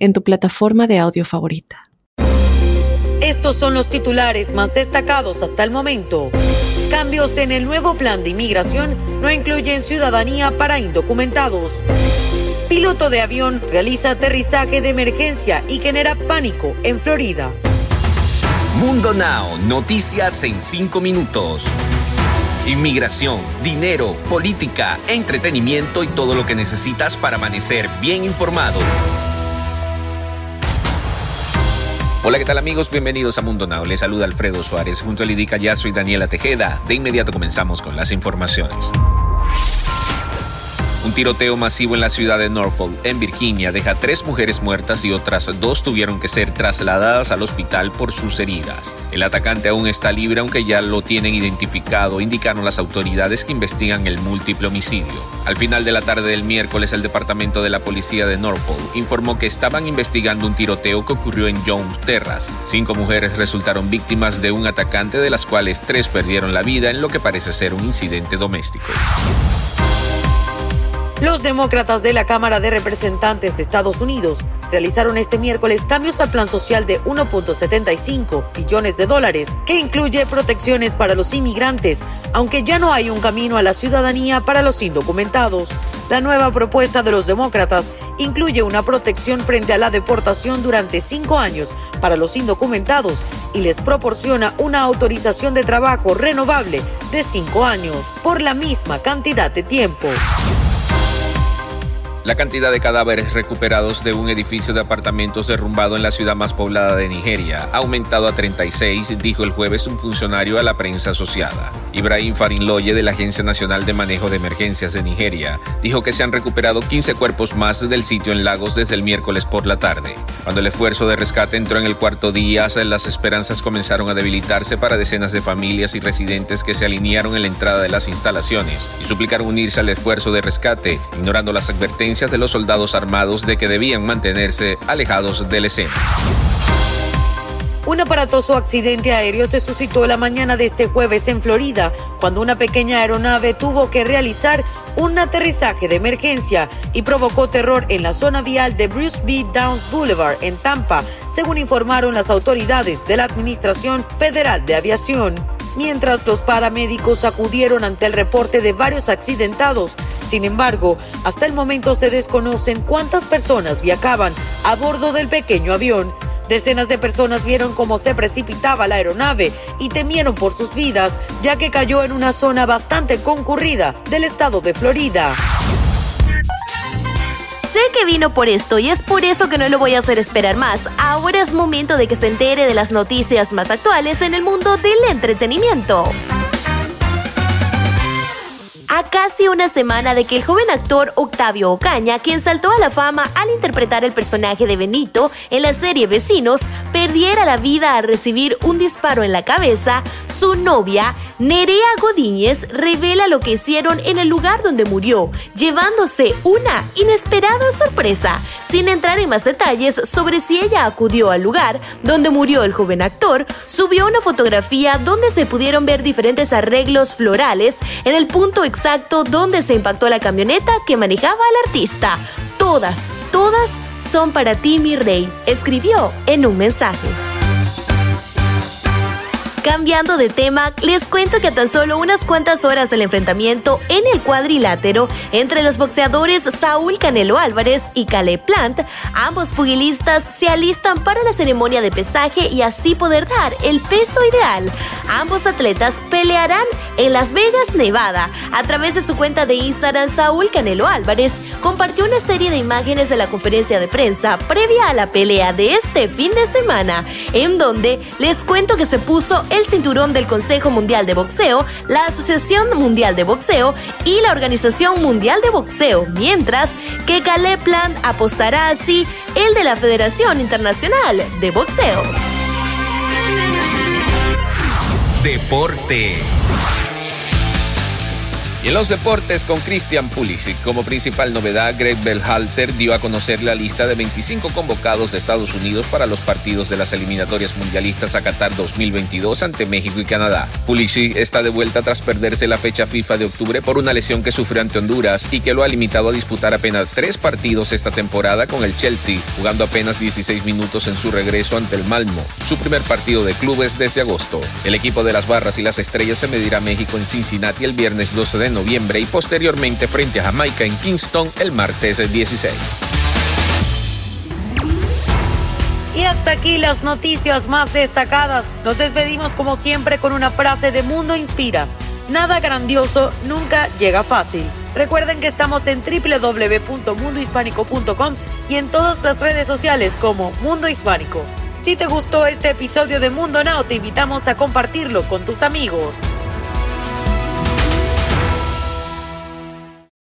en tu plataforma de audio favorita. Estos son los titulares más destacados hasta el momento. Cambios en el nuevo plan de inmigración no incluyen ciudadanía para indocumentados. Piloto de avión realiza aterrizaje de emergencia y genera pánico en Florida. Mundo Now, noticias en 5 minutos. Inmigración, dinero, política, entretenimiento y todo lo que necesitas para amanecer bien informado. Hola, ¿qué tal amigos? Bienvenidos a Mundo Now. Les saluda Alfredo Suárez. Junto a Lidica ya soy Daniela Tejeda. De inmediato comenzamos con las informaciones. Un tiroteo masivo en la ciudad de Norfolk, en Virginia, deja tres mujeres muertas y otras dos tuvieron que ser trasladadas al hospital por sus heridas. El atacante aún está libre aunque ya lo tienen identificado, indicaron las autoridades que investigan el múltiple homicidio. Al final de la tarde del miércoles, el Departamento de la Policía de Norfolk informó que estaban investigando un tiroteo que ocurrió en Jones Terras. Cinco mujeres resultaron víctimas de un atacante, de las cuales tres perdieron la vida en lo que parece ser un incidente doméstico. Los demócratas de la Cámara de Representantes de Estados Unidos realizaron este miércoles cambios al plan social de 1.75 billones de dólares, que incluye protecciones para los inmigrantes, aunque ya no hay un camino a la ciudadanía para los indocumentados. La nueva propuesta de los demócratas incluye una protección frente a la deportación durante cinco años para los indocumentados y les proporciona una autorización de trabajo renovable de cinco años por la misma cantidad de tiempo. La cantidad de cadáveres recuperados de un edificio de apartamentos derrumbado en la ciudad más poblada de Nigeria ha aumentado a 36, dijo el jueves un funcionario a la prensa asociada. Ibrahim Farinloye de la Agencia Nacional de Manejo de Emergencias de Nigeria dijo que se han recuperado 15 cuerpos más del sitio en Lagos desde el miércoles por la tarde. Cuando el esfuerzo de rescate entró en el cuarto día, las esperanzas comenzaron a debilitarse para decenas de familias y residentes que se alinearon en la entrada de las instalaciones y suplicaron unirse al esfuerzo de rescate, ignorando las advertencias de los soldados armados de que debían mantenerse alejados de la escena. Un aparatoso accidente aéreo se suscitó la mañana de este jueves en Florida, cuando una pequeña aeronave tuvo que realizar un aterrizaje de emergencia y provocó terror en la zona vial de Bruce B. Downs Boulevard en Tampa, según informaron las autoridades de la Administración Federal de Aviación mientras los paramédicos acudieron ante el reporte de varios accidentados. Sin embargo, hasta el momento se desconocen cuántas personas viajaban a bordo del pequeño avión. Decenas de personas vieron cómo se precipitaba la aeronave y temieron por sus vidas, ya que cayó en una zona bastante concurrida del estado de Florida. Sé que vino por esto y es por eso que no lo voy a hacer esperar más. Ahora es momento de que se entere de las noticias más actuales en el mundo del entretenimiento a casi una semana de que el joven actor Octavio Ocaña, quien saltó a la fama al interpretar el personaje de Benito en la serie Vecinos, perdiera la vida al recibir un disparo en la cabeza, su novia, Nerea Godínez, revela lo que hicieron en el lugar donde murió, llevándose una inesperada sorpresa. Sin entrar en más detalles sobre si ella acudió al lugar donde murió el joven actor, subió una fotografía donde se pudieron ver diferentes arreglos florales en el punto exacto dónde se impactó la camioneta que manejaba el artista. Todas, todas son para ti, mi rey, escribió en un mensaje. Cambiando de tema, les cuento que a tan solo unas cuantas horas del enfrentamiento en el cuadrilátero entre los boxeadores Saúl Canelo Álvarez y Caleb Plant, ambos pugilistas se alistan para la ceremonia de pesaje y así poder dar el peso ideal. Ambos atletas pelearán en Las Vegas, Nevada. A través de su cuenta de Instagram, Saúl Canelo Álvarez compartió una serie de imágenes de la conferencia de prensa previa a la pelea de este fin de semana, en donde les cuento que se puso el Cinturón del Consejo Mundial de Boxeo, la Asociación Mundial de Boxeo y la Organización Mundial de Boxeo, mientras que Caleb Plant apostará así el de la Federación Internacional de Boxeo. Deportes. Y en los deportes con Christian Pulisic como principal novedad, Greg Belhalter dio a conocer la lista de 25 convocados de Estados Unidos para los partidos de las eliminatorias mundialistas a Qatar 2022 ante México y Canadá. Pulisic está de vuelta tras perderse la fecha FIFA de octubre por una lesión que sufrió ante Honduras y que lo ha limitado a disputar apenas tres partidos esta temporada con el Chelsea, jugando apenas 16 minutos en su regreso ante el Malmo, su primer partido de clubes desde agosto. El equipo de las Barras y las Estrellas se medirá a México en Cincinnati el viernes 12 noviembre y posteriormente frente a Jamaica en Kingston el martes 16. Y hasta aquí las noticias más destacadas. Nos despedimos como siempre con una frase de Mundo Inspira. Nada grandioso nunca llega fácil. Recuerden que estamos en www.mundohispánico.com y en todas las redes sociales como Mundo Hispánico. Si te gustó este episodio de Mundo Now, te invitamos a compartirlo con tus amigos.